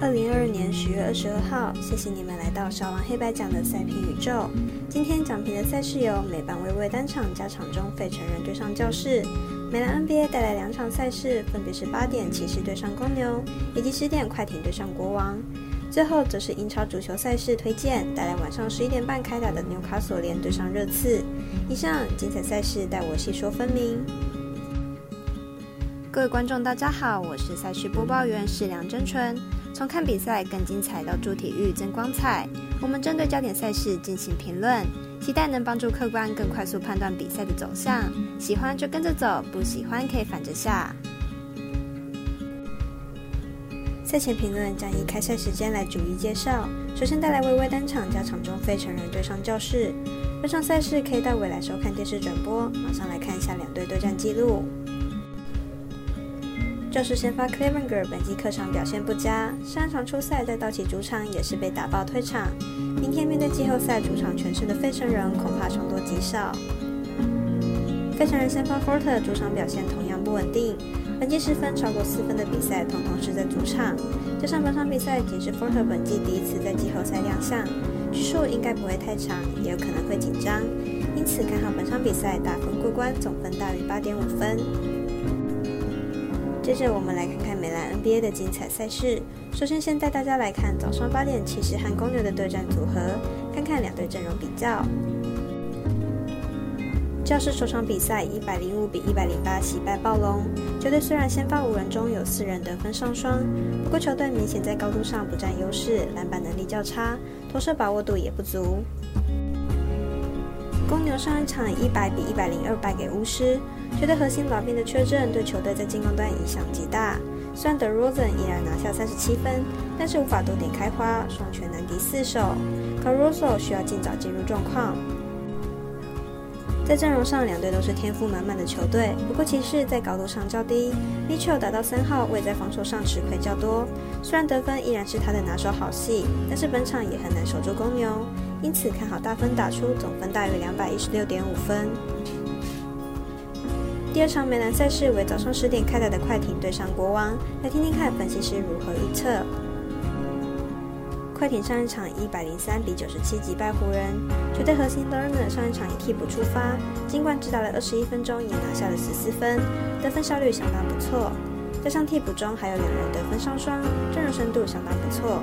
二零二二年十月二十二号，谢谢你们来到少王黑白奖的赛评宇宙。今天奖评的赛事由美版微微单场加场中费城人对上教室，美兰 NBA 带来两场赛事，分别是八点骑士对上公牛，以及十点快艇对上国王。最后则是英超足球赛事推荐，带来晚上十一点半开打的纽卡索联对上热刺。以上精彩赛事带我细说分明。各位观众，大家好，我是赛事播报员是梁真纯。从看比赛更精彩到助体育增光彩，我们针对焦点赛事进行评论，期待能帮助客观更快速判断比赛的走向。喜欢就跟着走，不喜欢可以反着下。赛前评论将以开赛时间来逐一介绍。首先带来微微登场加场中非成人对上教室，这场赛事可以到未来收看电视转播。马上来看一下两队对战记录。教士先发 Clevenger 本季客场表现不佳，上一场初赛在道奇主场也是被打爆退场。明天面对季后赛主场全胜的费城人，恐怕凶多吉少。费城人先发 Forte 主场表现同样不稳定，本季失分超过四分的比赛，统统是在主场。加上本场比赛仅是 Forte 本季第一次在季后赛亮相，局数应该不会太长，也有可能会紧张，因此看好本场比赛打分过关，总分大于八点五分。接着我们来看看美兰 NBA 的精彩赛事。首先，先带大家来看早上八点骑士和公牛的对战组合，看看两队阵容比较。教士首场比赛一百零五比一百零八惜败暴龙。球队虽然先发五人中有四人得分上双，不过球队明显在高度上不占优势，篮板能力较差，投射把握度也不足。公牛上一场一百比一百零二败给巫师，球队核心老兵的缺阵对球队在进攻端影响极大。虽然德罗赞依然拿下三十七分，但是无法多点开花，双拳难敌四手。卡罗索需要尽早进入状况。在阵容上，两队都是天赋满满的球队，不过骑士在高度上较低，Mitchell 打到三号位，在防守上吃亏较多。虽然得分依然是他的拿手好戏，但是本场也很难守住公牛。因此看好大分打出，总分大于两百一十六点五分。第二场美兰赛事为早上十点开打的快艇对上国王，来听听看分析师如何预测。快艇上一场一百零三比九十七击败湖人，球队核心 Lerner 上一场以替补出发，尽管只打了二十一分钟，也拿下了十四分，得分效率相当不错。加上替补中还有两人得分上双，阵容深度相当不错。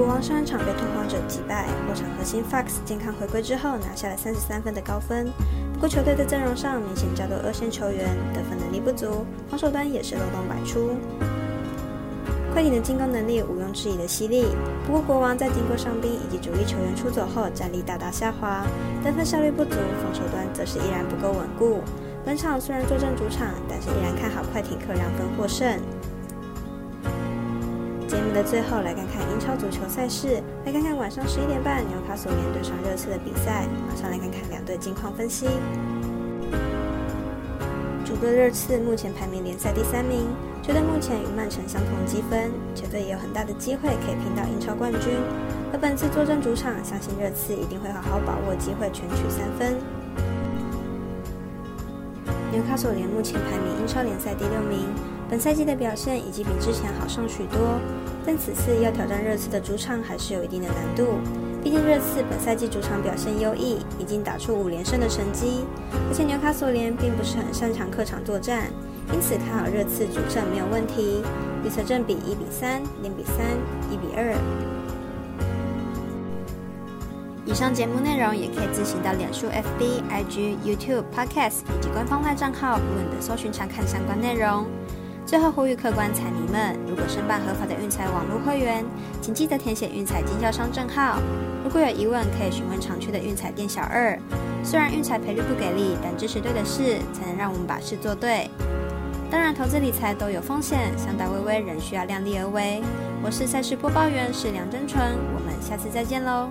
国王上一场被拓荒者击败，后场核心 Fox 健康回归之后拿下了三十三分的高分。不过球队的阵容上明显较多二线球员，得分能力不足，防守端也是漏洞百出。快艇的进攻能力毋庸置疑的犀利，不过国王在经过伤兵以及主力球员出走后，战力大大下滑，得分效率不足，防守端则是依然不够稳固。本场虽然坐镇主场，但是依然看好快艇客让分获胜。节目的最后，来看看英超足球赛事，来看看晚上十一点半纽卡索联对上热刺的比赛。马上来看看两队近况分析。主队热刺目前排名联赛第三名，球队目前与曼城相同积分，球队也有很大的机会可以拼到英超冠军。而本次坐镇主场，相信热刺一定会好好把握机会，全取三分。纽卡索联目前排名英超联赛第六名。本赛季的表现已经比之前好上许多，但此次要挑战热刺的主场还是有一定的难度。毕竟热刺本赛季主场表现优异，已经打出五连胜的成绩，而且纽卡索联并不是很擅长客场作战，因此看好热刺主胜没有问题。预测正比一比三、零比三、一比二。以上节目内容也可以自行到脸书、FB、IG、YouTube、Podcast 以及官方外账号不稳的搜寻查看相关内容。最后呼吁客官彩迷们，如果申办合法的运彩网络会员，请记得填写运彩经销商证号。如果有疑问，可以询问常去的运彩店小二。虽然运彩赔率不给力，但支持对的事，才能让我们把事做对。当然，投资理财都有风险，想打微微仍需要量力而为。我是赛事播报员是梁真纯，我们下次再见喽。